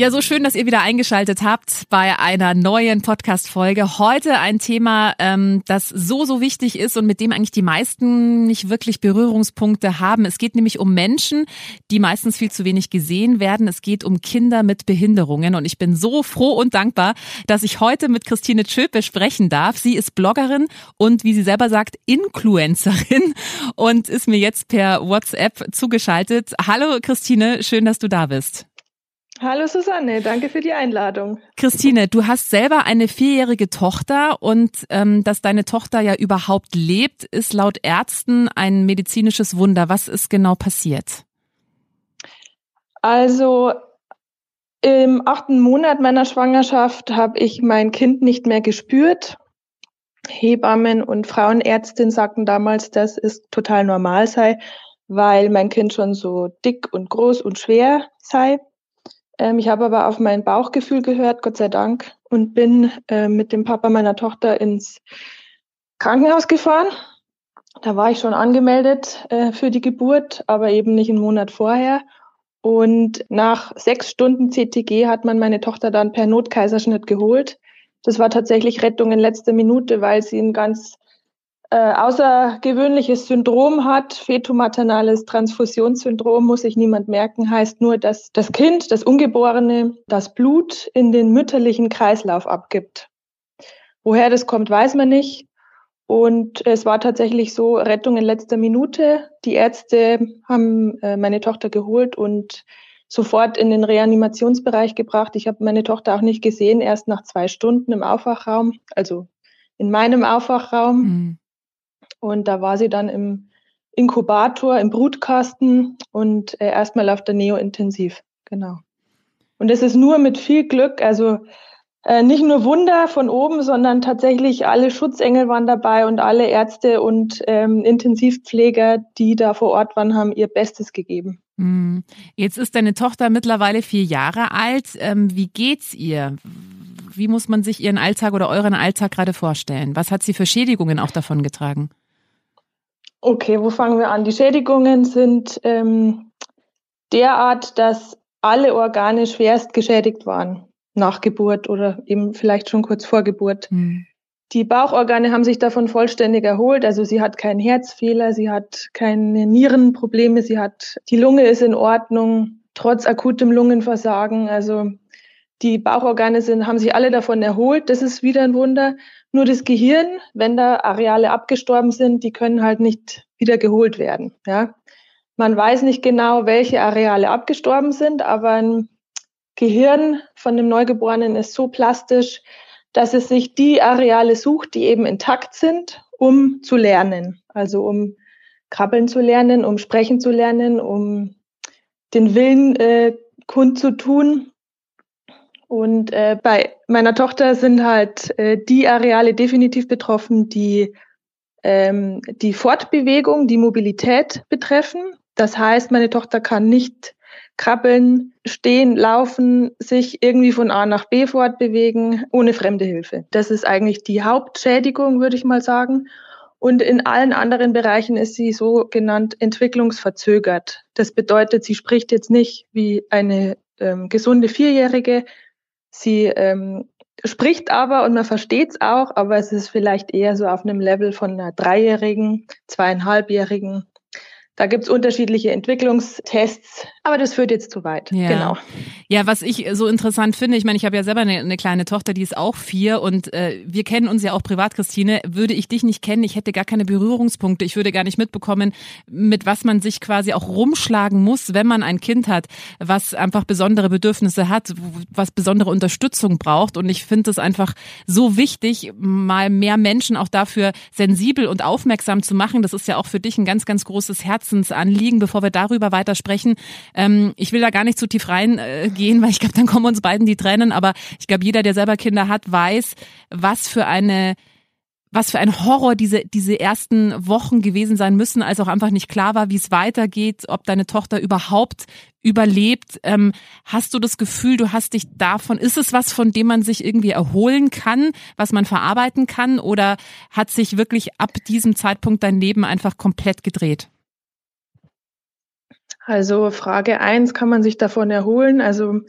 Ja, so schön, dass ihr wieder eingeschaltet habt bei einer neuen Podcast-Folge. Heute ein Thema, ähm, das so, so wichtig ist und mit dem eigentlich die meisten nicht wirklich Berührungspunkte haben. Es geht nämlich um Menschen, die meistens viel zu wenig gesehen werden. Es geht um Kinder mit Behinderungen und ich bin so froh und dankbar, dass ich heute mit Christine Tschöpe sprechen darf. Sie ist Bloggerin und wie sie selber sagt, Influencerin und ist mir jetzt per WhatsApp zugeschaltet. Hallo Christine, schön, dass du da bist. Hallo Susanne, danke für die Einladung. Christine, du hast selber eine vierjährige Tochter und ähm, dass deine Tochter ja überhaupt lebt, ist laut Ärzten ein medizinisches Wunder. Was ist genau passiert? Also im achten Monat meiner Schwangerschaft habe ich mein Kind nicht mehr gespürt. Hebammen und Frauenärztin sagten damals, dass es total normal sei, weil mein Kind schon so dick und groß und schwer sei. Ähm, ich habe aber auf mein Bauchgefühl gehört, Gott sei Dank, und bin äh, mit dem Papa meiner Tochter ins Krankenhaus gefahren. Da war ich schon angemeldet äh, für die Geburt, aber eben nicht einen Monat vorher. Und nach sechs Stunden CTG hat man meine Tochter dann per Notkaiserschnitt geholt. Das war tatsächlich Rettung in letzter Minute, weil sie ein ganz äh, außergewöhnliches Syndrom hat, fetomaternales Transfusionssyndrom, muss sich niemand merken, heißt nur, dass das Kind, das Ungeborene, das Blut in den mütterlichen Kreislauf abgibt. Woher das kommt, weiß man nicht. Und es war tatsächlich so, Rettung in letzter Minute. Die Ärzte haben äh, meine Tochter geholt und sofort in den Reanimationsbereich gebracht. Ich habe meine Tochter auch nicht gesehen, erst nach zwei Stunden im Aufwachraum, also in meinem Aufwachraum. Mhm. Und da war sie dann im Inkubator, im Brutkasten und äh, erstmal auf der Neo-Intensiv. Genau. Und es ist nur mit viel Glück, also äh, nicht nur Wunder von oben, sondern tatsächlich alle Schutzengel waren dabei und alle Ärzte und ähm, Intensivpfleger, die da vor Ort waren, haben ihr Bestes gegeben. Hm. Jetzt ist deine Tochter mittlerweile vier Jahre alt. Ähm, wie geht's ihr? Wie muss man sich ihren Alltag oder euren Alltag gerade vorstellen? Was hat sie für Schädigungen auch davon getragen? Okay, wo fangen wir an? Die Schädigungen sind ähm, derart, dass alle Organe schwerst geschädigt waren nach Geburt oder eben vielleicht schon kurz vor Geburt. Mhm. Die Bauchorgane haben sich davon vollständig erholt. Also sie hat keinen Herzfehler, sie hat keine Nierenprobleme, sie hat, die Lunge ist in Ordnung, trotz akutem Lungenversagen. Also die Bauchorgane sind, haben sich alle davon erholt. Das ist wieder ein Wunder. Nur das Gehirn, wenn da Areale abgestorben sind, die können halt nicht wieder geholt werden. Ja. Man weiß nicht genau, welche Areale abgestorben sind, aber ein Gehirn von dem Neugeborenen ist so plastisch, dass es sich die Areale sucht, die eben intakt sind, um zu lernen. Also um krabbeln zu lernen, um sprechen zu lernen, um den Willen äh, kundzutun. Und äh, bei meiner Tochter sind halt äh, die Areale definitiv betroffen, die ähm, die Fortbewegung, die Mobilität betreffen. Das heißt, meine Tochter kann nicht krabbeln, stehen, laufen, sich irgendwie von A nach B fortbewegen, ohne fremde Hilfe. Das ist eigentlich die Hauptschädigung, würde ich mal sagen. Und in allen anderen Bereichen ist sie so genannt entwicklungsverzögert. Das bedeutet, sie spricht jetzt nicht wie eine ähm, gesunde Vierjährige, Sie ähm, spricht aber und man versteht es auch, aber es ist vielleicht eher so auf einem Level von einer Dreijährigen, zweieinhalbjährigen. Da gibt es unterschiedliche Entwicklungstests. Aber das führt jetzt zu weit. Ja. Genau. Ja, was ich so interessant finde, ich meine, ich habe ja selber eine, eine, kleine Tochter, die ist auch vier und äh, wir kennen uns ja auch privat, Christine. Würde ich dich nicht kennen, ich hätte gar keine Berührungspunkte. Ich würde gar nicht mitbekommen, mit was man sich quasi auch rumschlagen muss, wenn man ein Kind hat, was einfach besondere Bedürfnisse hat, was besondere Unterstützung braucht. Und ich finde es einfach so wichtig, mal mehr Menschen auch dafür sensibel und aufmerksam zu machen. Das ist ja auch für dich ein ganz, ganz großes Herzensanliegen, bevor wir darüber weiter sprechen ähm, ich will da gar nicht zu tief reingehen, äh, weil ich glaube, dann kommen uns beiden die Tränen. Aber ich glaube, jeder, der selber Kinder hat, weiß, was für eine was für ein Horror diese, diese ersten Wochen gewesen sein müssen, als auch einfach nicht klar war, wie es weitergeht, ob deine Tochter überhaupt überlebt. Ähm, hast du das Gefühl, du hast dich davon, ist es was, von dem man sich irgendwie erholen kann, was man verarbeiten kann, oder hat sich wirklich ab diesem Zeitpunkt dein Leben einfach komplett gedreht? Also Frage eins kann man sich davon erholen? Also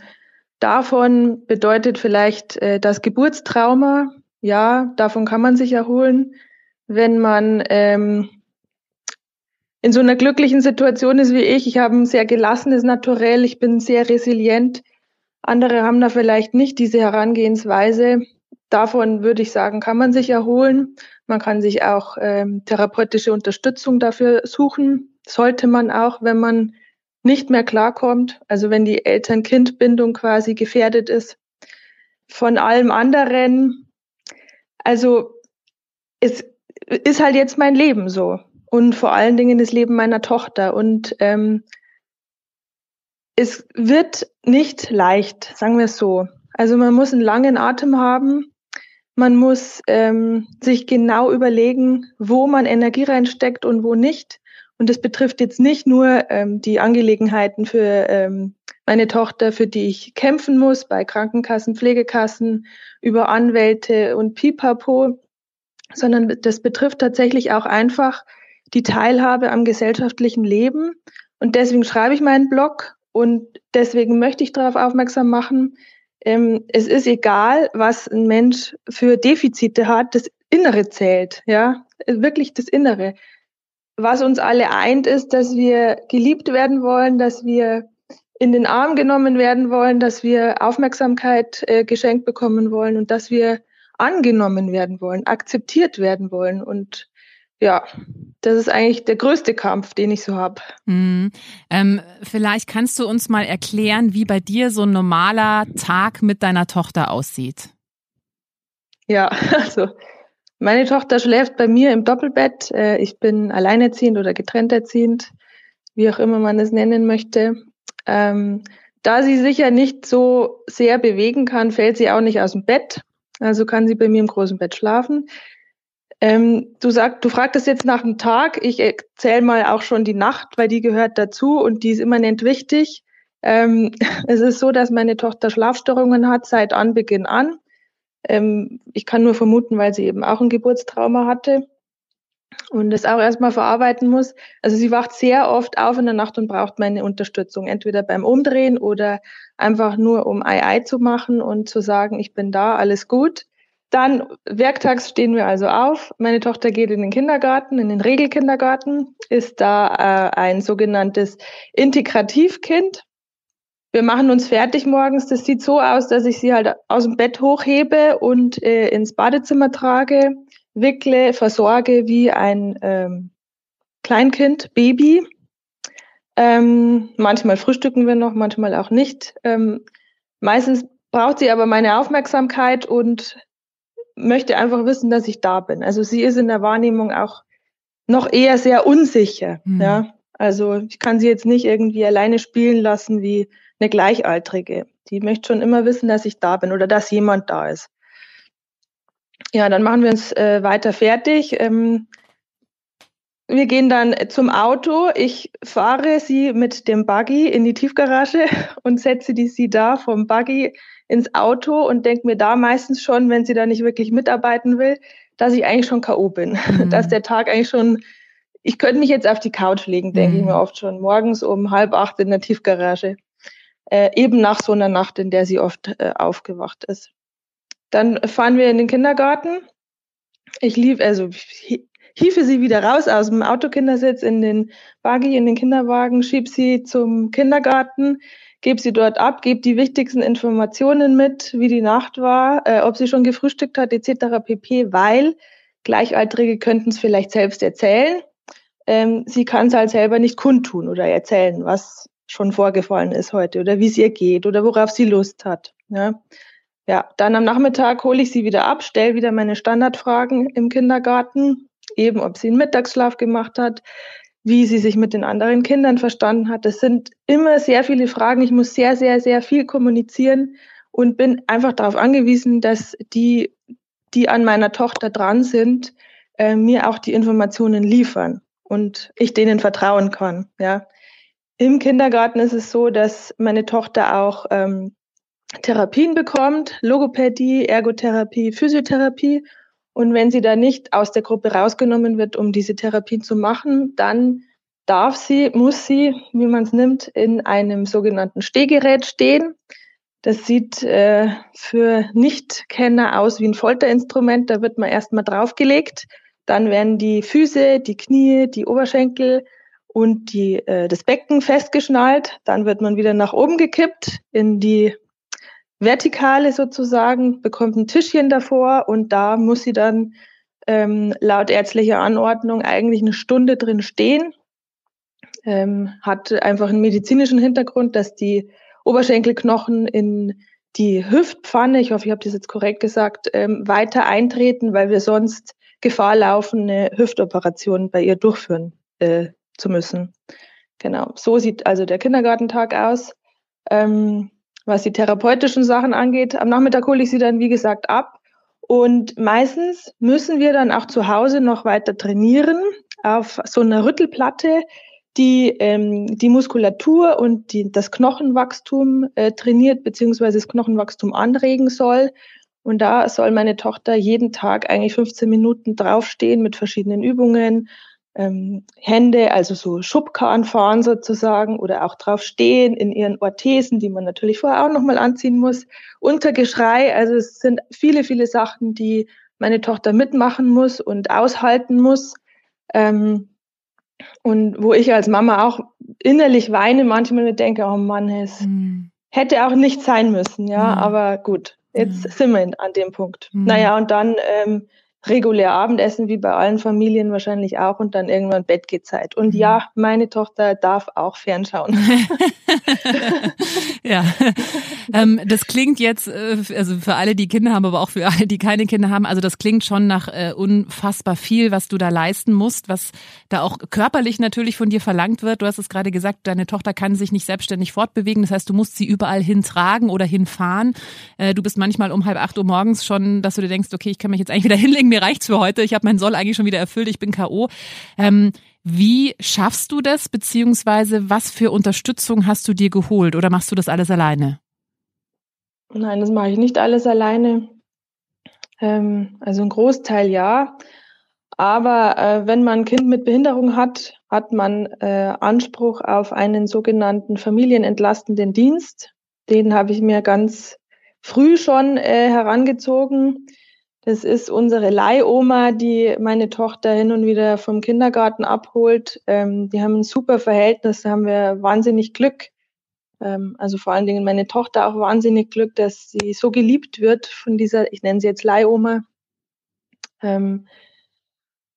davon bedeutet vielleicht äh, das Geburtstrauma. Ja, davon kann man sich erholen, wenn man ähm, in so einer glücklichen Situation ist wie ich. Ich habe ein sehr gelassenes Naturell, ich bin sehr resilient. Andere haben da vielleicht nicht diese Herangehensweise. Davon würde ich sagen, kann man sich erholen. Man kann sich auch ähm, therapeutische Unterstützung dafür suchen. Sollte man auch, wenn man nicht mehr klarkommt, also wenn die Eltern-Kind-Bindung quasi gefährdet ist. Von allem anderen, also es ist halt jetzt mein Leben so und vor allen Dingen das Leben meiner Tochter und ähm, es wird nicht leicht, sagen wir es so. Also man muss einen langen Atem haben, man muss ähm, sich genau überlegen, wo man Energie reinsteckt und wo nicht. Und das betrifft jetzt nicht nur ähm, die Angelegenheiten für ähm, meine Tochter, für die ich kämpfen muss, bei Krankenkassen, Pflegekassen, über Anwälte und Pipapo, sondern das betrifft tatsächlich auch einfach die Teilhabe am gesellschaftlichen Leben. Und deswegen schreibe ich meinen Blog und deswegen möchte ich darauf aufmerksam machen, ähm, es ist egal, was ein Mensch für Defizite hat, das Innere zählt, ja, wirklich das Innere was uns alle eint, ist, dass wir geliebt werden wollen, dass wir in den Arm genommen werden wollen, dass wir Aufmerksamkeit äh, geschenkt bekommen wollen und dass wir angenommen werden wollen, akzeptiert werden wollen. Und ja, das ist eigentlich der größte Kampf, den ich so habe. Mhm. Ähm, vielleicht kannst du uns mal erklären, wie bei dir so ein normaler Tag mit deiner Tochter aussieht. Ja, also meine Tochter schläft bei mir im Doppelbett. Äh, ich bin alleinerziehend oder getrennt erziehend, wie auch immer man es nennen möchte. Ähm, da sie sich ja nicht so sehr bewegen kann, fällt sie auch nicht aus dem Bett. Also kann sie bei mir im großen Bett schlafen. Ähm, du sagst, du fragtest jetzt nach dem Tag. Ich erzähle mal auch schon die Nacht, weil die gehört dazu und die ist immanent wichtig. Ähm, es ist so, dass meine Tochter Schlafstörungen hat seit Anbeginn an. Ähm, ich kann nur vermuten, weil sie eben auch ein Geburtstrauma hatte und das auch erstmal verarbeiten muss. Also sie wacht sehr oft auf in der Nacht und braucht meine Unterstützung, entweder beim Umdrehen oder einfach nur um Ei Ei zu machen und zu sagen, ich bin da, alles gut. Dann werktags stehen wir also auf. Meine Tochter geht in den Kindergarten, in den Regelkindergarten, ist da äh, ein sogenanntes Integrativkind. Wir machen uns fertig morgens. Das sieht so aus, dass ich sie halt aus dem Bett hochhebe und äh, ins Badezimmer trage, wickle, versorge wie ein ähm, Kleinkind, Baby. Ähm, manchmal frühstücken wir noch, manchmal auch nicht. Ähm, meistens braucht sie aber meine Aufmerksamkeit und möchte einfach wissen, dass ich da bin. Also sie ist in der Wahrnehmung auch noch eher sehr unsicher. Mhm. Ja, also ich kann sie jetzt nicht irgendwie alleine spielen lassen wie eine Gleichaltrige. Die möchte schon immer wissen, dass ich da bin oder dass jemand da ist. Ja, dann machen wir uns äh, weiter fertig. Ähm, wir gehen dann zum Auto. Ich fahre sie mit dem Buggy in die Tiefgarage und setze die sie da vom Buggy ins Auto und denke mir da meistens schon, wenn sie da nicht wirklich mitarbeiten will, dass ich eigentlich schon K.O. bin. Mhm. Dass der Tag eigentlich schon, ich könnte mich jetzt auf die Couch legen, denke mhm. ich mir oft schon, morgens um halb acht in der Tiefgarage äh, eben nach so einer Nacht, in der sie oft äh, aufgewacht ist. Dann fahren wir in den Kindergarten. Ich liebe, also hiefe sie wieder raus aus dem Autokindersitz in den Buggy, in den Kinderwagen, schieb sie zum Kindergarten, gebe sie dort ab, gebe die wichtigsten Informationen mit, wie die Nacht war, äh, ob sie schon gefrühstückt hat, etc. pp., weil Gleichaltrige könnten es vielleicht selbst erzählen. Ähm, sie kann es halt selber nicht kundtun oder erzählen, was schon vorgefallen ist heute oder wie es ihr geht oder worauf sie Lust hat. Ja. Ja, dann am Nachmittag hole ich sie wieder ab, stelle wieder meine Standardfragen im Kindergarten, eben ob sie einen Mittagsschlaf gemacht hat, wie sie sich mit den anderen Kindern verstanden hat. Das sind immer sehr viele Fragen. Ich muss sehr, sehr, sehr viel kommunizieren und bin einfach darauf angewiesen, dass die, die an meiner Tochter dran sind, äh, mir auch die Informationen liefern und ich denen vertrauen kann. Ja. Im Kindergarten ist es so, dass meine Tochter auch ähm, Therapien bekommt, Logopädie, Ergotherapie, Physiotherapie. Und wenn sie da nicht aus der Gruppe rausgenommen wird, um diese Therapien zu machen, dann darf sie, muss sie, wie man es nimmt, in einem sogenannten Stehgerät stehen. Das sieht äh, für Nichtkenner aus wie ein Folterinstrument. Da wird man erstmal draufgelegt. Dann werden die Füße, die Knie, die Oberschenkel und die, äh, das Becken festgeschnallt. Dann wird man wieder nach oben gekippt in die Vertikale sozusagen, bekommt ein Tischchen davor und da muss sie dann ähm, laut ärztlicher Anordnung eigentlich eine Stunde drin stehen. Ähm, hat einfach einen medizinischen Hintergrund, dass die Oberschenkelknochen in die Hüftpfanne, ich hoffe, ich habe das jetzt korrekt gesagt, ähm, weiter eintreten, weil wir sonst Gefahr laufen, eine Hüftoperation bei ihr durchführen äh, zu müssen. Genau, so sieht also der Kindergartentag aus. Ähm, was die therapeutischen Sachen angeht. Am Nachmittag hole ich sie dann, wie gesagt, ab. Und meistens müssen wir dann auch zu Hause noch weiter trainieren auf so einer Rüttelplatte, die ähm, die Muskulatur und die, das Knochenwachstum äh, trainiert, beziehungsweise das Knochenwachstum anregen soll. Und da soll meine Tochter jeden Tag eigentlich 15 Minuten draufstehen mit verschiedenen Übungen, ähm, Hände, also so Schubkarren fahren sozusagen oder auch drauf stehen in ihren Orthesen, die man natürlich vorher auch nochmal anziehen muss, unter Geschrei. Also es sind viele, viele Sachen, die meine Tochter mitmachen muss und aushalten muss. Ähm, und wo ich als Mama auch innerlich weine, manchmal mir denke, oh Mann, es mhm. hätte auch nicht sein müssen, ja, mhm. aber gut, jetzt mhm. sind wir an dem Punkt. Mhm. Naja, und dann ähm, regulär Abendessen, wie bei allen Familien wahrscheinlich auch, und dann irgendwann Bettgehzeit. Und mhm. ja, meine Tochter darf auch fernschauen. ja, ähm, das klingt jetzt, äh, also für alle, die Kinder haben, aber auch für alle, die keine Kinder haben, also das klingt schon nach äh, unfassbar viel, was du da leisten musst, was da auch körperlich natürlich von dir verlangt wird. Du hast es gerade gesagt, deine Tochter kann sich nicht selbstständig fortbewegen, das heißt, du musst sie überall hintragen oder hinfahren. Äh, du bist manchmal um halb acht Uhr morgens schon, dass du dir denkst, okay, ich kann mich jetzt eigentlich wieder hinlegen, mir reicht's für heute. Ich habe meinen Soll eigentlich schon wieder erfüllt. Ich bin K.O. Ähm, wie schaffst du das, beziehungsweise was für Unterstützung hast du dir geholt oder machst du das alles alleine? Nein, das mache ich nicht alles alleine. Ähm, also ein Großteil ja. Aber äh, wenn man ein Kind mit Behinderung hat, hat man äh, Anspruch auf einen sogenannten familienentlastenden Dienst. Den habe ich mir ganz früh schon äh, herangezogen. Das ist unsere Leihoma, die meine Tochter hin und wieder vom Kindergarten abholt. Ähm, die haben ein super Verhältnis, da haben wir wahnsinnig Glück. Ähm, also vor allen Dingen meine Tochter auch wahnsinnig Glück, dass sie so geliebt wird von dieser, ich nenne sie jetzt Leihoma. Ähm,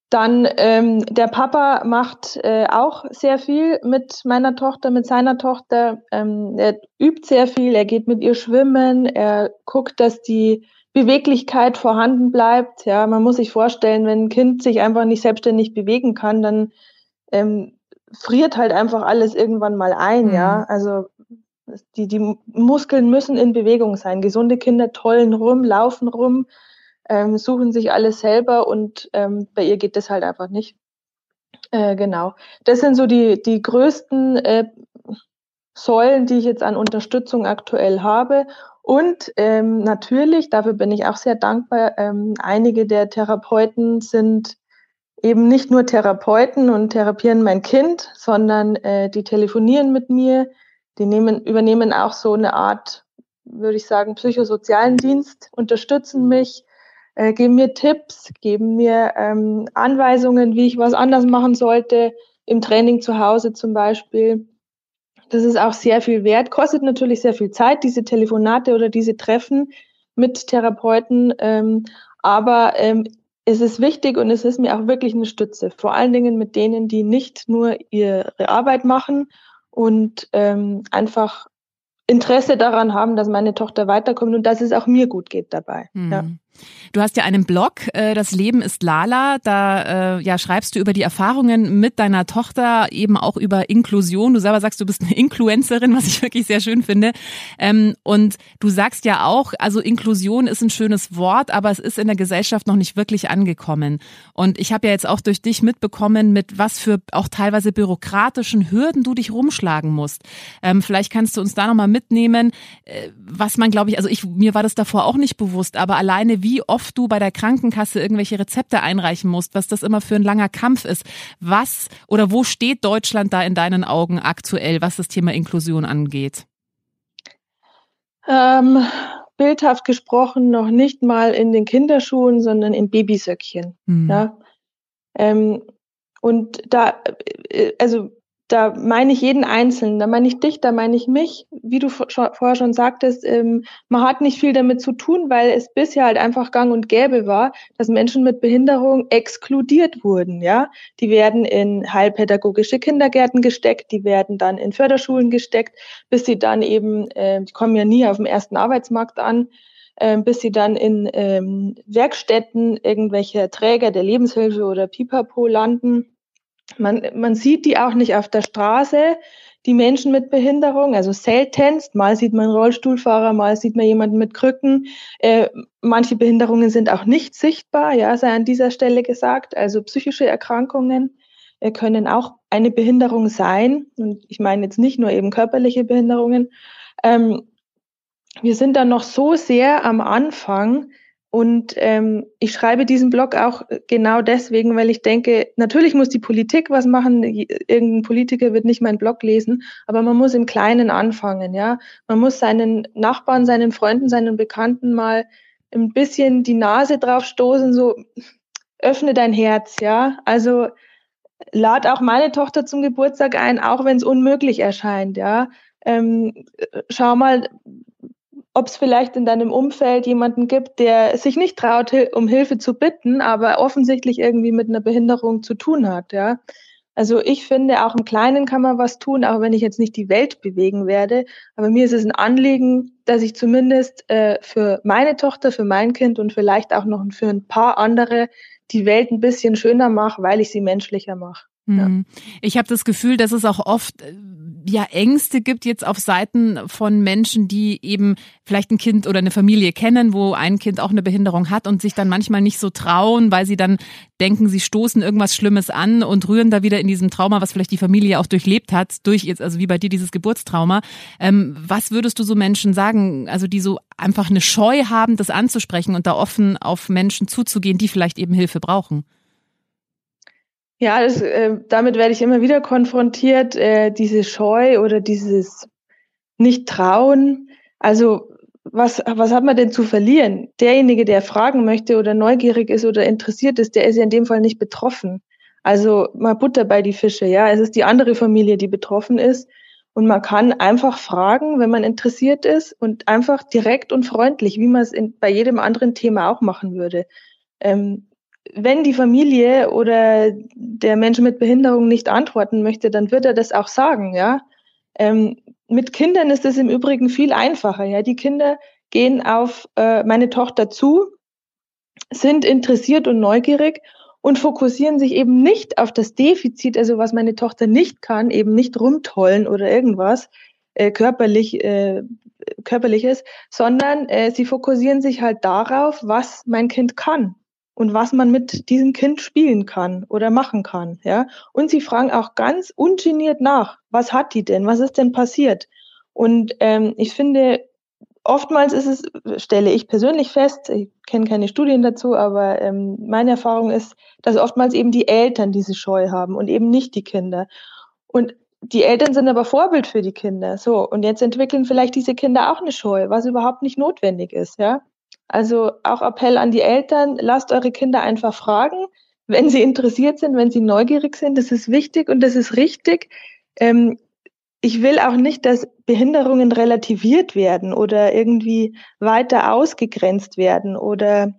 dann ähm, der Papa macht äh, auch sehr viel mit meiner Tochter, mit seiner Tochter. Ähm, er übt sehr viel, er geht mit ihr schwimmen, er guckt, dass die Beweglichkeit vorhanden bleibt. Ja, man muss sich vorstellen, wenn ein Kind sich einfach nicht selbstständig bewegen kann, dann ähm, friert halt einfach alles irgendwann mal ein. Mhm. Ja, also die, die Muskeln müssen in Bewegung sein. Gesunde Kinder tollen rum, laufen rum, ähm, suchen sich alles selber und ähm, bei ihr geht das halt einfach nicht. Äh, genau. Das sind so die, die größten äh, Säulen, die ich jetzt an Unterstützung aktuell habe. Und ähm, natürlich, dafür bin ich auch sehr dankbar, ähm, einige der Therapeuten sind eben nicht nur Therapeuten und therapieren mein Kind, sondern äh, die telefonieren mit mir, die nehmen, übernehmen auch so eine Art, würde ich sagen, psychosozialen Dienst, unterstützen mich, äh, geben mir Tipps, geben mir ähm, Anweisungen, wie ich was anders machen sollte, im Training zu Hause zum Beispiel. Das ist auch sehr viel wert, kostet natürlich sehr viel Zeit, diese Telefonate oder diese Treffen mit Therapeuten. Ähm, aber ähm, es ist wichtig und es ist mir auch wirklich eine Stütze. Vor allen Dingen mit denen, die nicht nur ihre Arbeit machen und ähm, einfach Interesse daran haben, dass meine Tochter weiterkommt und dass es auch mir gut geht dabei. Mhm. Ja. Du hast ja einen Blog, äh, das Leben ist Lala. Da äh, ja, schreibst du über die Erfahrungen mit deiner Tochter, eben auch über Inklusion. Du selber sagst, du bist eine Influencerin, was ich wirklich sehr schön finde. Ähm, und du sagst ja auch, also Inklusion ist ein schönes Wort, aber es ist in der Gesellschaft noch nicht wirklich angekommen. Und ich habe ja jetzt auch durch dich mitbekommen, mit was für auch teilweise bürokratischen Hürden du dich rumschlagen musst. Ähm, vielleicht kannst du uns da nochmal mitnehmen, äh, was man, glaube ich, also ich, mir war das davor auch nicht bewusst, aber alleine wie oft du bei der Krankenkasse irgendwelche Rezepte einreichen musst, was das immer für ein langer Kampf ist. Was oder wo steht Deutschland da in deinen Augen aktuell, was das Thema Inklusion angeht? Ähm, bildhaft gesprochen noch nicht mal in den Kinderschuhen, sondern in Babysöckchen. Mhm. Ja. Ähm, und da, äh, also da meine ich jeden Einzelnen, da meine ich dich, da meine ich mich. Wie du vorher schon sagtest, ähm, man hat nicht viel damit zu tun, weil es bisher halt einfach gang und gäbe war, dass Menschen mit Behinderung exkludiert wurden. Ja, die werden in heilpädagogische Kindergärten gesteckt, die werden dann in Förderschulen gesteckt, bis sie dann eben, äh, die kommen ja nie auf dem ersten Arbeitsmarkt an, äh, bis sie dann in ähm, Werkstätten irgendwelche Träger der Lebenshilfe oder Pipapo landen man, man sieht die auch nicht auf der Straße, die Menschen mit Behinderung, also seltenst. Mal sieht man Rollstuhlfahrer, mal sieht man jemanden mit Krücken. Äh, manche Behinderungen sind auch nicht sichtbar, ja, sei an dieser Stelle gesagt. Also psychische Erkrankungen äh, können auch eine Behinderung sein. Und ich meine jetzt nicht nur eben körperliche Behinderungen. Ähm, wir sind dann noch so sehr am Anfang, und ähm, ich schreibe diesen Blog auch genau deswegen, weil ich denke, natürlich muss die Politik was machen. Irgendein Politiker wird nicht meinen Blog lesen, aber man muss im Kleinen anfangen, ja. Man muss seinen Nachbarn, seinen Freunden, seinen Bekannten mal ein bisschen die Nase drauf stoßen, so öffne dein Herz, ja. Also lad auch meine Tochter zum Geburtstag ein, auch wenn es unmöglich erscheint, ja. Ähm, schau mal, ob es vielleicht in deinem Umfeld jemanden gibt, der sich nicht traut, um Hilfe zu bitten, aber offensichtlich irgendwie mit einer Behinderung zu tun hat, ja. Also ich finde, auch im Kleinen kann man was tun, auch wenn ich jetzt nicht die Welt bewegen werde. Aber mir ist es ein Anliegen, dass ich zumindest äh, für meine Tochter, für mein Kind und vielleicht auch noch für ein paar andere die Welt ein bisschen schöner mache, weil ich sie menschlicher mache. Ja. Mhm. Ich habe das Gefühl, dass es auch oft äh, ja Ängste gibt jetzt auf Seiten von Menschen, die eben vielleicht ein Kind oder eine Familie kennen, wo ein Kind auch eine Behinderung hat und sich dann manchmal nicht so trauen, weil sie dann denken, sie stoßen irgendwas Schlimmes an und rühren da wieder in diesem Trauma, was vielleicht die Familie auch durchlebt hat, durch jetzt, also wie bei dir dieses Geburtstrauma. Ähm, was würdest du so Menschen sagen, also die so einfach eine Scheu haben, das anzusprechen und da offen auf Menschen zuzugehen, die vielleicht eben Hilfe brauchen? Ja, das, äh, damit werde ich immer wieder konfrontiert, äh, diese Scheu oder dieses Nicht-Trauen. Also was, was hat man denn zu verlieren? Derjenige, der fragen möchte oder neugierig ist oder interessiert ist, der ist ja in dem Fall nicht betroffen. Also mal Butter bei die Fische, ja. Es ist die andere Familie, die betroffen ist. Und man kann einfach fragen, wenn man interessiert ist und einfach direkt und freundlich, wie man es bei jedem anderen Thema auch machen würde. Ähm, wenn die Familie oder der Mensch mit Behinderung nicht antworten möchte, dann wird er das auch sagen, ja. Ähm, mit Kindern ist es im Übrigen viel einfacher, ja. Die Kinder gehen auf äh, meine Tochter zu, sind interessiert und neugierig und fokussieren sich eben nicht auf das Defizit, also was meine Tochter nicht kann, eben nicht rumtollen oder irgendwas äh, körperlich äh, körperliches, sondern äh, sie fokussieren sich halt darauf, was mein Kind kann und was man mit diesem Kind spielen kann oder machen kann, ja. Und sie fragen auch ganz ungeniert nach, was hat die denn, was ist denn passiert? Und ähm, ich finde, oftmals ist es, stelle ich persönlich fest, ich kenne keine Studien dazu, aber ähm, meine Erfahrung ist, dass oftmals eben die Eltern diese Scheu haben und eben nicht die Kinder. Und die Eltern sind aber Vorbild für die Kinder. So, und jetzt entwickeln vielleicht diese Kinder auch eine Scheu, was überhaupt nicht notwendig ist, ja. Also auch Appell an die Eltern, lasst eure Kinder einfach fragen, wenn sie interessiert sind, wenn sie neugierig sind. Das ist wichtig und das ist richtig. Ähm, ich will auch nicht, dass Behinderungen relativiert werden oder irgendwie weiter ausgegrenzt werden oder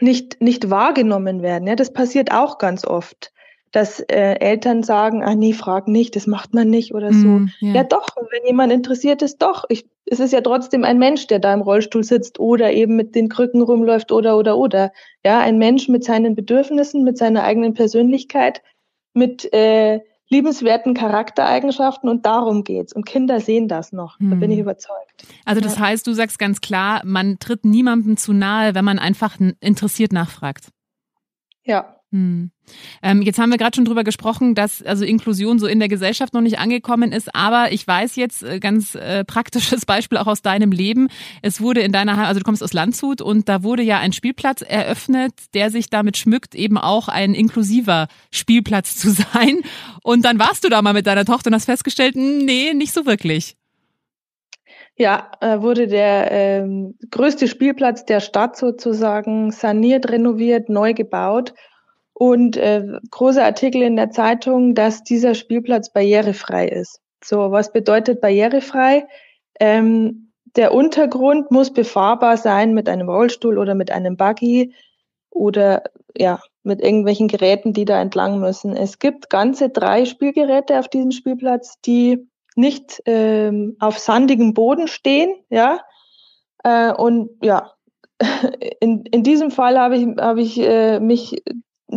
nicht, nicht wahrgenommen werden. Ja, das passiert auch ganz oft dass äh, Eltern sagen, ah nee, frag nicht, das macht man nicht oder so. Mm, ja. ja. doch, wenn jemand interessiert ist, doch. Ich, es ist ja trotzdem ein Mensch, der da im Rollstuhl sitzt oder eben mit den Krücken rumläuft oder oder oder. Ja, ein Mensch mit seinen Bedürfnissen, mit seiner eigenen Persönlichkeit, mit äh, liebenswerten Charaktereigenschaften und darum geht's. Und Kinder sehen das noch, da bin ich mm. überzeugt. Also das heißt, du sagst ganz klar, man tritt niemandem zu nahe, wenn man einfach interessiert nachfragt. Ja. Hm. Ähm, jetzt haben wir gerade schon drüber gesprochen, dass also Inklusion so in der Gesellschaft noch nicht angekommen ist, aber ich weiß jetzt äh, ganz äh, praktisches Beispiel auch aus deinem Leben. Es wurde in deiner, also du kommst aus Landshut und da wurde ja ein Spielplatz eröffnet, der sich damit schmückt, eben auch ein inklusiver Spielplatz zu sein. Und dann warst du da mal mit deiner Tochter und hast festgestellt, hm, nee, nicht so wirklich. Ja, äh, wurde der ähm, größte Spielplatz der Stadt sozusagen saniert, renoviert, neu gebaut. Und äh, große Artikel in der Zeitung, dass dieser Spielplatz barrierefrei ist. So, was bedeutet barrierefrei? Ähm, der Untergrund muss befahrbar sein mit einem Rollstuhl oder mit einem Buggy oder ja, mit irgendwelchen Geräten, die da entlang müssen. Es gibt ganze drei Spielgeräte auf diesem Spielplatz, die nicht ähm, auf sandigem Boden stehen, ja. Äh, und ja, in, in diesem Fall habe ich, habe ich äh, mich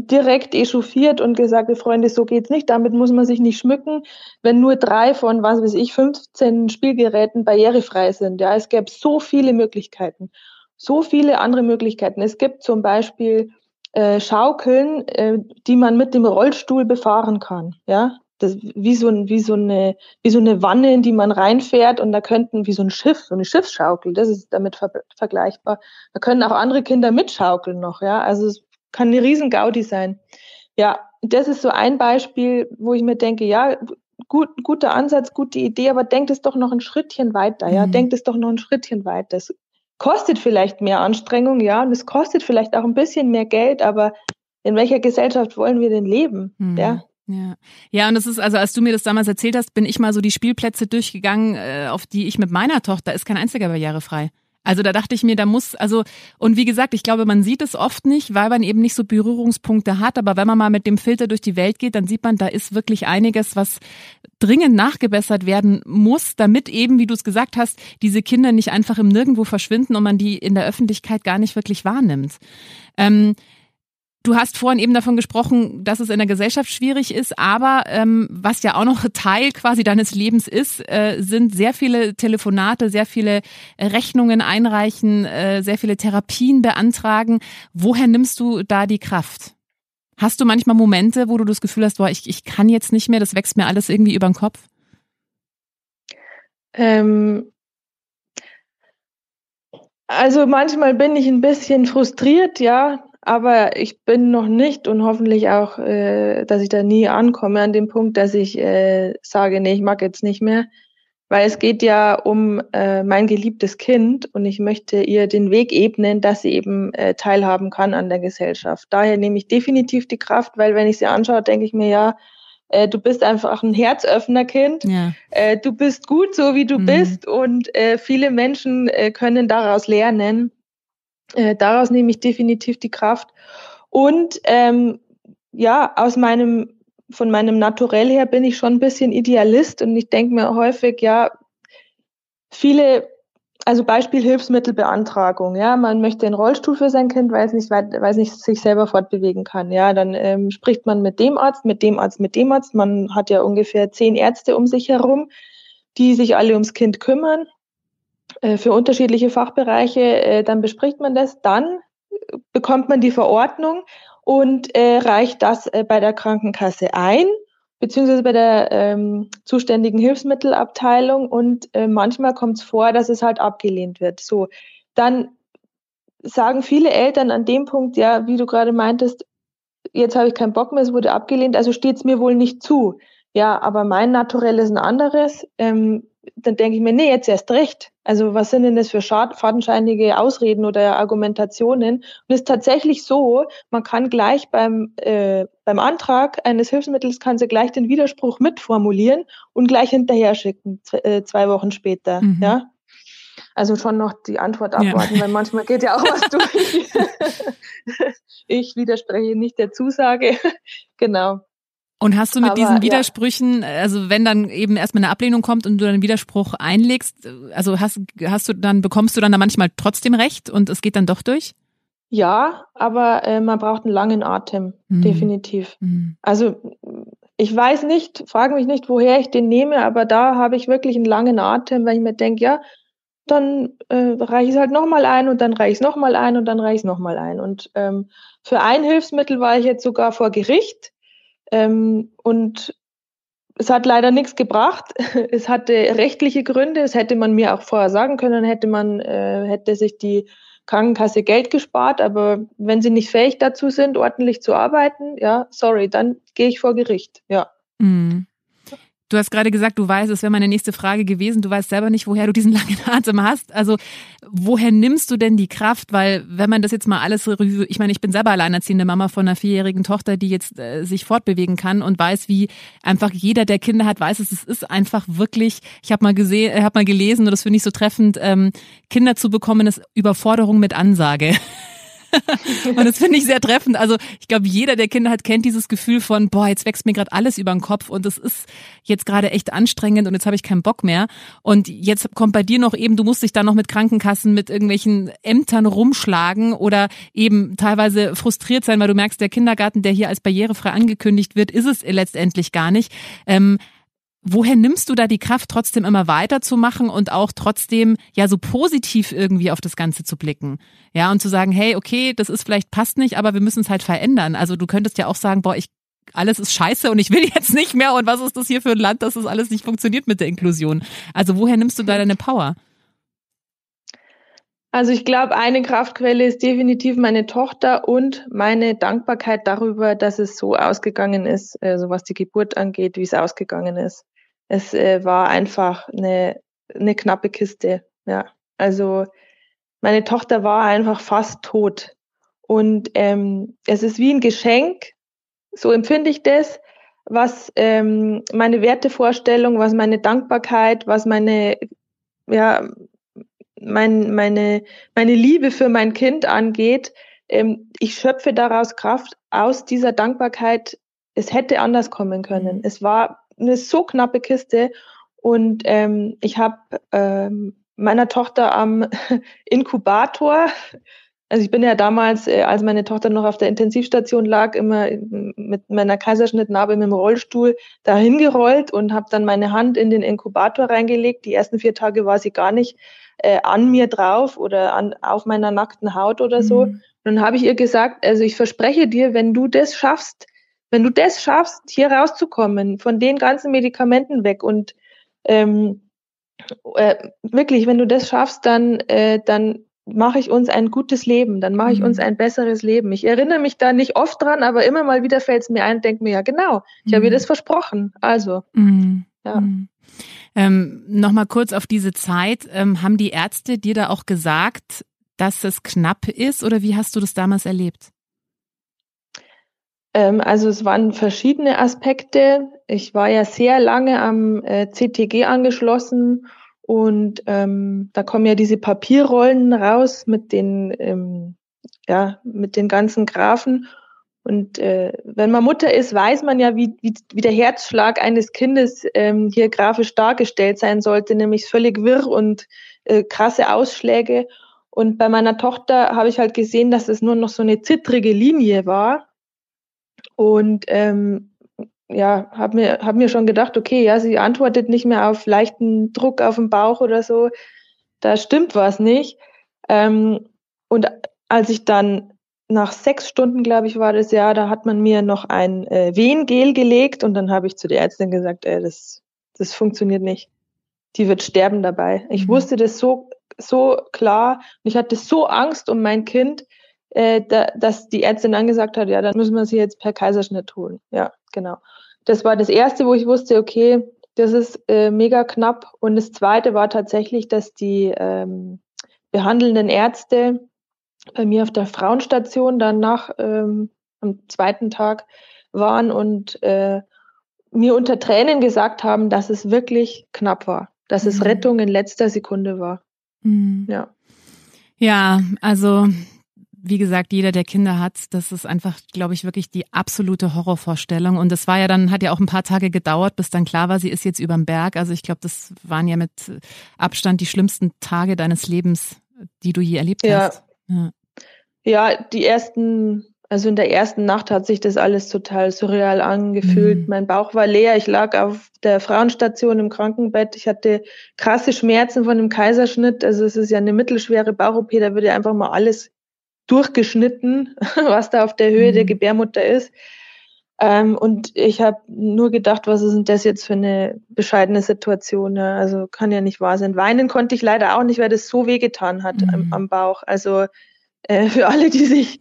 direkt echauffiert und gesagt, Freunde, so geht's nicht, damit muss man sich nicht schmücken, wenn nur drei von, was weiß ich, 15 Spielgeräten barrierefrei sind. Ja, es gäbe so viele Möglichkeiten, so viele andere Möglichkeiten. Es gibt zum Beispiel äh, Schaukeln, äh, die man mit dem Rollstuhl befahren kann. Ja, das, wie, so ein, wie, so eine, wie so eine Wanne, in die man reinfährt und da könnten, wie so ein Schiff, so eine Schiffsschaukel, das ist damit ver vergleichbar. Da können auch andere Kinder mitschaukeln noch, ja. Also es kann eine riesen Gaudi sein. Ja, das ist so ein Beispiel, wo ich mir denke, ja, gut, guter Ansatz, gute Idee, aber denkt es doch noch ein Schrittchen weiter, ja, mhm. denkt es doch noch ein Schrittchen weiter. Es kostet vielleicht mehr Anstrengung, ja, und es kostet vielleicht auch ein bisschen mehr Geld, aber in welcher Gesellschaft wollen wir denn leben, mhm. ja? Ja. ja, und das ist, also als du mir das damals erzählt hast, bin ich mal so die Spielplätze durchgegangen, äh, auf die ich mit meiner Tochter ist kein einziger barrierefrei. Also da dachte ich mir, da muss, also, und wie gesagt, ich glaube, man sieht es oft nicht, weil man eben nicht so Berührungspunkte hat. Aber wenn man mal mit dem Filter durch die Welt geht, dann sieht man, da ist wirklich einiges, was dringend nachgebessert werden muss, damit eben, wie du es gesagt hast, diese Kinder nicht einfach im Nirgendwo verschwinden und man die in der Öffentlichkeit gar nicht wirklich wahrnimmt. Ähm, Du hast vorhin eben davon gesprochen, dass es in der Gesellschaft schwierig ist, aber ähm, was ja auch noch Teil quasi deines Lebens ist, äh, sind sehr viele Telefonate, sehr viele Rechnungen einreichen, äh, sehr viele Therapien beantragen. Woher nimmst du da die Kraft? Hast du manchmal Momente, wo du das Gefühl hast, boah, ich, ich kann jetzt nicht mehr, das wächst mir alles irgendwie über den Kopf? Ähm, also manchmal bin ich ein bisschen frustriert, ja, aber ich bin noch nicht und hoffentlich auch, äh, dass ich da nie ankomme an dem Punkt, dass ich äh, sage, nee, ich mag jetzt nicht mehr. Weil es geht ja um äh, mein geliebtes Kind und ich möchte ihr den Weg ebnen, dass sie eben äh, teilhaben kann an der Gesellschaft. Daher nehme ich definitiv die Kraft, weil wenn ich sie anschaue, denke ich mir, ja, äh, du bist einfach ein Herzöffnerkind. Ja. Äh, du bist gut, so wie du mhm. bist und äh, viele Menschen äh, können daraus lernen. Äh, daraus nehme ich definitiv die Kraft. Und ähm, ja, aus meinem, von meinem Naturell her bin ich schon ein bisschen Idealist und ich denke mir häufig, ja, viele, also Beispiel Hilfsmittelbeantragung, ja, man möchte einen Rollstuhl für sein Kind, weil es nicht, weil es nicht sich selber fortbewegen kann, ja, dann ähm, spricht man mit dem Arzt, mit dem Arzt, mit dem Arzt, man hat ja ungefähr zehn Ärzte um sich herum, die sich alle ums Kind kümmern für unterschiedliche Fachbereiche, äh, dann bespricht man das, dann bekommt man die Verordnung und äh, reicht das äh, bei der Krankenkasse ein, beziehungsweise bei der ähm, zuständigen Hilfsmittelabteilung und äh, manchmal kommt es vor, dass es halt abgelehnt wird. So, dann sagen viele Eltern an dem Punkt, ja, wie du gerade meintest, jetzt habe ich keinen Bock mehr, es wurde abgelehnt, also steht es mir wohl nicht zu. Ja, aber mein Naturell ist ein anderes. Ähm, dann denke ich mir, nee, jetzt erst recht. Also was sind denn das für fadenscheinige Ausreden oder Argumentationen? Und es ist tatsächlich so, man kann gleich beim, äh, beim Antrag eines Hilfsmittels, kann sie gleich den Widerspruch mitformulieren und gleich hinterher schicken, äh, zwei Wochen später. Mhm. Ja? Also schon noch die Antwort abwarten, ja. weil manchmal geht ja auch was durch. ich widerspreche nicht der Zusage. genau. Und hast du mit Aber, diesen Widersprüchen, ja. also wenn dann eben erstmal eine Ablehnung kommt und du einen Widerspruch einlegst, also hast, hast du dann, bekommst du dann da manchmal trotzdem recht und es geht dann doch durch? Ja, aber äh, man braucht einen langen Atem, mhm. definitiv. Mhm. Also ich weiß nicht, frage mich nicht, woher ich den nehme, aber da habe ich wirklich einen langen Atem, weil ich mir denke, ja, dann äh, reiche ich es halt nochmal ein und dann reiche ich es nochmal ein und dann reiche ich es nochmal ein. Und ähm, für ein Hilfsmittel war ich jetzt sogar vor Gericht ähm, und es hat leider nichts gebracht. Es hatte rechtliche Gründe. Es hätte man mir auch vorher sagen können, hätte man, äh, hätte sich die Krankenkasse Geld gespart. Aber wenn sie nicht fähig dazu sind, ordentlich zu arbeiten, ja, sorry, dann gehe ich vor Gericht. Ja. Mhm. Du hast gerade gesagt, du weißt, es wäre meine nächste Frage gewesen. Du weißt selber nicht, woher du diesen langen Atem hast. Also, woher nimmst du denn die Kraft? Weil, wenn man das jetzt mal alles, ich meine, ich bin selber alleinerziehende Mama von einer vierjährigen Tochter, die jetzt äh, sich fortbewegen kann und weiß, wie einfach jeder, der Kinder hat, weiß, es ist einfach wirklich, ich habe mal gesehen, äh, habe mal gelesen und das finde ich so treffend, ähm, Kinder zu bekommen ist Überforderung mit Ansage. und das finde ich sehr treffend. Also ich glaube, jeder, der Kinder hat, kennt dieses Gefühl von, boah, jetzt wächst mir gerade alles über den Kopf und es ist jetzt gerade echt anstrengend und jetzt habe ich keinen Bock mehr. Und jetzt kommt bei dir noch eben, du musst dich da noch mit Krankenkassen, mit irgendwelchen Ämtern rumschlagen oder eben teilweise frustriert sein, weil du merkst, der Kindergarten, der hier als barrierefrei angekündigt wird, ist es letztendlich gar nicht. Ähm, woher nimmst du da die Kraft, trotzdem immer weiterzumachen und auch trotzdem ja so positiv irgendwie auf das Ganze zu blicken? Ja, und zu sagen, hey, okay, das ist vielleicht passt nicht, aber wir müssen es halt verändern. Also du könntest ja auch sagen, boah, ich alles ist scheiße und ich will jetzt nicht mehr und was ist das hier für ein Land, dass das alles nicht funktioniert mit der Inklusion? Also woher nimmst du da deine Power? Also ich glaube, eine Kraftquelle ist definitiv meine Tochter und meine Dankbarkeit darüber, dass es so ausgegangen ist, äh, so was die Geburt angeht, wie es ausgegangen ist. Es äh, war einfach eine, eine knappe Kiste. Ja, also meine Tochter war einfach fast tot. Und ähm, es ist wie ein Geschenk, so empfinde ich das, was ähm, meine Wertevorstellung, was meine Dankbarkeit, was meine ja, mein, meine, meine Liebe für mein Kind angeht, ähm, ich schöpfe daraus Kraft aus dieser Dankbarkeit. Es hätte anders kommen können. Mhm. Es war eine so knappe Kiste und ähm, ich habe ähm, meiner Tochter am Inkubator, also ich bin ja damals, äh, als meine Tochter noch auf der Intensivstation lag, immer mit meiner Kaiserschnittnarbe mit dem Rollstuhl dahin gerollt und habe dann meine Hand in den Inkubator reingelegt. Die ersten vier Tage war sie gar nicht äh, an mir drauf oder an, auf meiner nackten Haut oder so. Mhm. Und dann habe ich ihr gesagt, also ich verspreche dir, wenn du das schaffst, wenn du das schaffst, hier rauszukommen, von den ganzen Medikamenten weg und ähm, äh, wirklich, wenn du das schaffst, dann, äh, dann mache ich uns ein gutes Leben, dann mache ich uns mhm. ein besseres Leben. Ich erinnere mich da nicht oft dran, aber immer mal wieder fällt es mir ein, denke mir, ja genau, ich mhm. habe ihr das versprochen. Also, mhm. ja. Ähm, Nochmal kurz auf diese Zeit. Ähm, haben die Ärzte dir da auch gesagt, dass es knapp ist oder wie hast du das damals erlebt? Ähm, also es waren verschiedene Aspekte. Ich war ja sehr lange am äh, CTG angeschlossen und ähm, da kommen ja diese Papierrollen raus mit den, ähm, ja, mit den ganzen Graphen. Und äh, wenn man Mutter ist, weiß man ja, wie, wie, wie der Herzschlag eines Kindes ähm, hier grafisch dargestellt sein sollte, nämlich völlig wirr und äh, krasse Ausschläge. Und bei meiner Tochter habe ich halt gesehen, dass es nur noch so eine zittrige Linie war. Und ähm, ja, habe mir, hab mir schon gedacht, okay, ja, sie antwortet nicht mehr auf leichten Druck auf den Bauch oder so. Da stimmt was nicht. Ähm, und als ich dann nach sechs Stunden, glaube ich, war das ja, da hat man mir noch ein äh, Wehengel gelegt und dann habe ich zu der Ärztin gesagt, ey, das, das funktioniert nicht. Die wird sterben dabei. Ich mhm. wusste das so, so klar und ich hatte so Angst um mein Kind, äh, da, dass die Ärztin dann gesagt hat, ja, dann müssen wir sie jetzt per Kaiserschnitt holen. Ja, genau. Das war das Erste, wo ich wusste, okay, Das ist äh, mega knapp. Und das Zweite war tatsächlich, dass die ähm, behandelnden Ärzte bei mir auf der Frauenstation dann nach ähm, am zweiten Tag waren und äh, mir unter Tränen gesagt haben, dass es wirklich knapp war, dass mhm. es Rettung in letzter Sekunde war. Mhm. Ja. Ja, also wie gesagt, jeder, der Kinder hat, das ist einfach, glaube ich, wirklich die absolute Horrorvorstellung. Und das war ja dann, hat ja auch ein paar Tage gedauert, bis dann klar war, sie ist jetzt überm Berg. Also ich glaube, das waren ja mit Abstand die schlimmsten Tage deines Lebens, die du je erlebt ja. hast. Ja. Ja, die ersten, also in der ersten Nacht hat sich das alles total surreal angefühlt. Mhm. Mein Bauch war leer. Ich lag auf der Frauenstation im Krankenbett. Ich hatte krasse Schmerzen von dem Kaiserschnitt. Also es ist ja eine mittelschwere Bauch-OP, da würde einfach mal alles durchgeschnitten, was da auf der Höhe mhm. der Gebärmutter ist. Ähm, und ich habe nur gedacht, was ist denn das jetzt für eine bescheidene Situation? Ne? Also kann ja nicht wahr sein. Weinen konnte ich leider auch nicht, weil das so wehgetan hat mhm. am, am, Bauch. Also äh, für alle, die sich,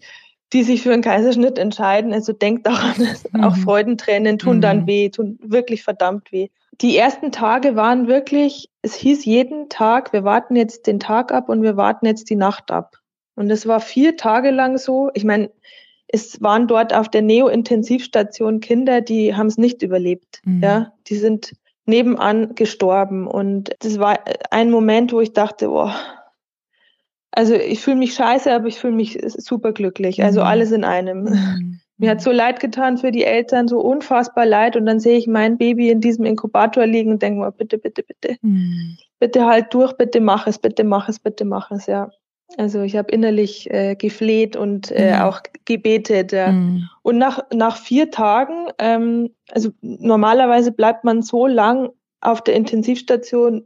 die sich für einen Kaiserschnitt entscheiden, also denkt daran, mhm. auch Freudentränen tun dann mhm. weh, tun wirklich verdammt weh. Die ersten Tage waren wirklich, es hieß jeden Tag, wir warten jetzt den Tag ab und wir warten jetzt die Nacht ab. Und es war vier Tage lang so. Ich meine, es waren dort auf der Neo-Intensivstation Kinder, die haben es nicht überlebt. Mhm. Ja, die sind nebenan gestorben. Und das war ein Moment, wo ich dachte, boah, also ich fühle mich scheiße, aber ich fühle mich super glücklich. Also mhm. alles in einem. Mhm. Mir hat so leid getan für die Eltern, so unfassbar leid. Und dann sehe ich mein Baby in diesem Inkubator liegen und denke mir, bitte, bitte, bitte. Mhm. Bitte halt durch, bitte mach es, bitte mach es, bitte mach es, ja. Also ich habe innerlich äh, gefleht und äh, mhm. auch gebetet. Ja. Mhm. Und nach, nach vier Tagen, ähm, also normalerweise bleibt man so lang auf der Intensivstation,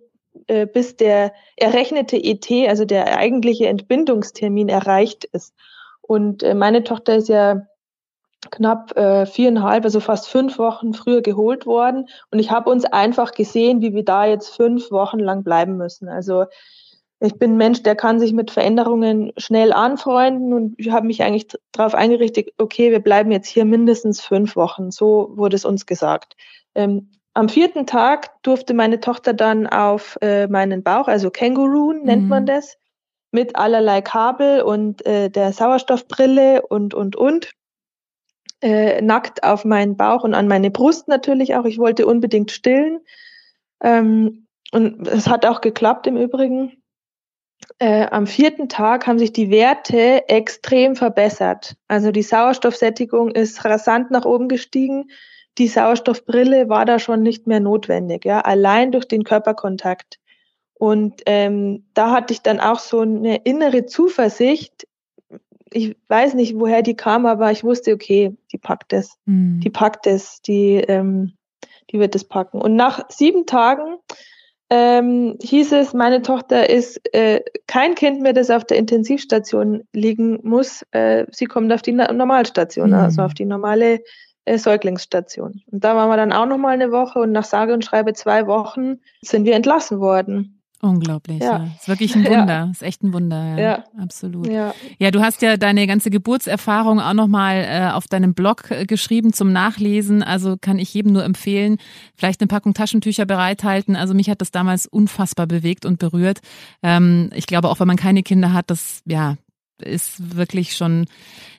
äh, bis der errechnete ET, also der eigentliche Entbindungstermin erreicht ist. Und äh, meine Tochter ist ja knapp äh, viereinhalb, also fast fünf Wochen früher geholt worden. Und ich habe uns einfach gesehen, wie wir da jetzt fünf Wochen lang bleiben müssen. Also ich bin ein Mensch, der kann sich mit Veränderungen schnell anfreunden und ich habe mich eigentlich darauf eingerichtet, okay, wir bleiben jetzt hier mindestens fünf Wochen. So wurde es uns gesagt. Ähm, am vierten Tag durfte meine Tochter dann auf äh, meinen Bauch, also Känguru nennt mhm. man das, mit allerlei Kabel und äh, der Sauerstoffbrille und, und, und. Äh, nackt auf meinen Bauch und an meine Brust natürlich auch. Ich wollte unbedingt stillen. Ähm, und es hat auch geklappt im Übrigen äh, am vierten Tag haben sich die Werte extrem verbessert. Also die Sauerstoffsättigung ist rasant nach oben gestiegen. Die Sauerstoffbrille war da schon nicht mehr notwendig, ja, allein durch den Körperkontakt. Und ähm, da hatte ich dann auch so eine innere Zuversicht. Ich weiß nicht, woher die kam, aber ich wusste, okay, die packt es, mhm. die packt es, die, ähm, die wird es packen. Und nach sieben Tagen ähm, hieß es, meine Tochter ist äh, kein Kind mehr, das auf der Intensivstation liegen muss. Äh, sie kommt auf die Normalstation, mhm. also auf die normale äh, Säuglingsstation. Und da waren wir dann auch noch mal eine Woche und nach sage und schreibe zwei Wochen sind wir entlassen worden. Unglaublich, ja. ja. Ist wirklich ein Wunder. Ja. Ist echt ein Wunder, ja. ja. Absolut. Ja. ja, du hast ja deine ganze Geburtserfahrung auch nochmal äh, auf deinem Blog äh, geschrieben zum Nachlesen. Also kann ich jedem nur empfehlen, vielleicht eine Packung Taschentücher bereithalten. Also mich hat das damals unfassbar bewegt und berührt. Ähm, ich glaube, auch wenn man keine Kinder hat, das, ja, ist wirklich schon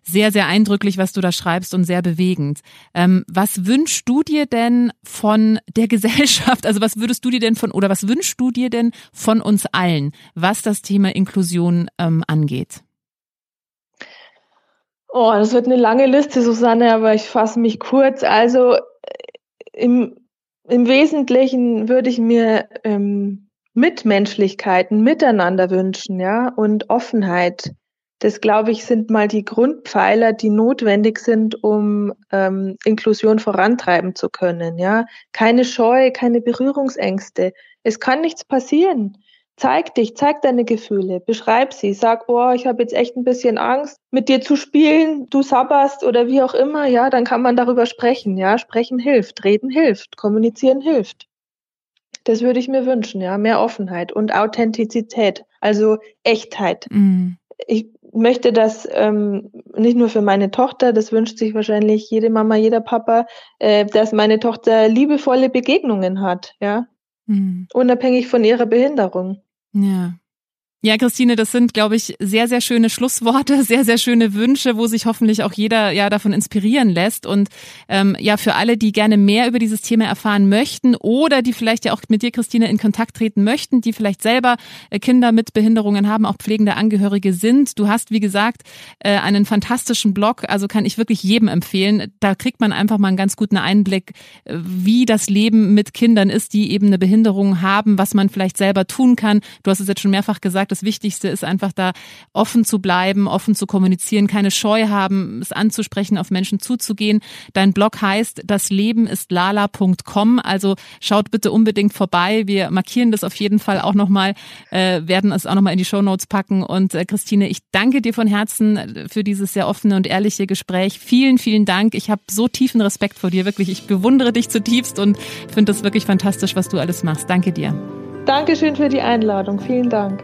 sehr, sehr eindrücklich, was du da schreibst und sehr bewegend. Ähm, was wünschst du dir denn von der Gesellschaft? Also was würdest du dir denn von oder was wünschst du dir denn von uns allen, was das Thema Inklusion ähm, angeht? Oh, das wird eine lange Liste, Susanne, aber ich fasse mich kurz. Also äh, im, im Wesentlichen würde ich mir ähm, Mitmenschlichkeiten, Miteinander wünschen, ja, und Offenheit. Das, glaube ich, sind mal die Grundpfeiler, die notwendig sind, um ähm, Inklusion vorantreiben zu können. Ja, keine Scheu, keine Berührungsängste. Es kann nichts passieren. Zeig dich, zeig deine Gefühle, beschreib sie, sag, oh, ich habe jetzt echt ein bisschen Angst, mit dir zu spielen, du sabberst oder wie auch immer, ja, dann kann man darüber sprechen, ja, sprechen hilft, reden hilft, kommunizieren hilft. Das würde ich mir wünschen, ja, mehr Offenheit und Authentizität, also Echtheit. Mhm. Ich möchte das ähm, nicht nur für meine Tochter, das wünscht sich wahrscheinlich jede Mama, jeder Papa, äh, dass meine Tochter liebevolle Begegnungen hat, ja. Mhm. Unabhängig von ihrer Behinderung. Ja. Ja, Christine, das sind, glaube ich, sehr, sehr schöne Schlussworte, sehr, sehr schöne Wünsche, wo sich hoffentlich auch jeder ja davon inspirieren lässt. Und ähm, ja, für alle, die gerne mehr über dieses Thema erfahren möchten oder die vielleicht ja auch mit dir, Christine, in Kontakt treten möchten, die vielleicht selber äh, Kinder mit Behinderungen haben, auch pflegende Angehörige sind. Du hast, wie gesagt, äh, einen fantastischen Blog, also kann ich wirklich jedem empfehlen. Da kriegt man einfach mal einen ganz guten Einblick, äh, wie das Leben mit Kindern ist, die eben eine Behinderung haben, was man vielleicht selber tun kann. Du hast es jetzt schon mehrfach gesagt, das Wichtigste ist einfach da offen zu bleiben, offen zu kommunizieren, keine Scheu haben, es anzusprechen, auf Menschen zuzugehen. Dein Blog heißt das Leben ist lala.com, also schaut bitte unbedingt vorbei. Wir markieren das auf jeden Fall auch nochmal, äh, werden es auch nochmal in die Show Notes packen. Und äh, Christine, ich danke dir von Herzen für dieses sehr offene und ehrliche Gespräch. Vielen, vielen Dank. Ich habe so tiefen Respekt vor dir, wirklich. Ich bewundere dich zutiefst und finde das wirklich fantastisch, was du alles machst. Danke dir. Dankeschön für die Einladung. Vielen Dank.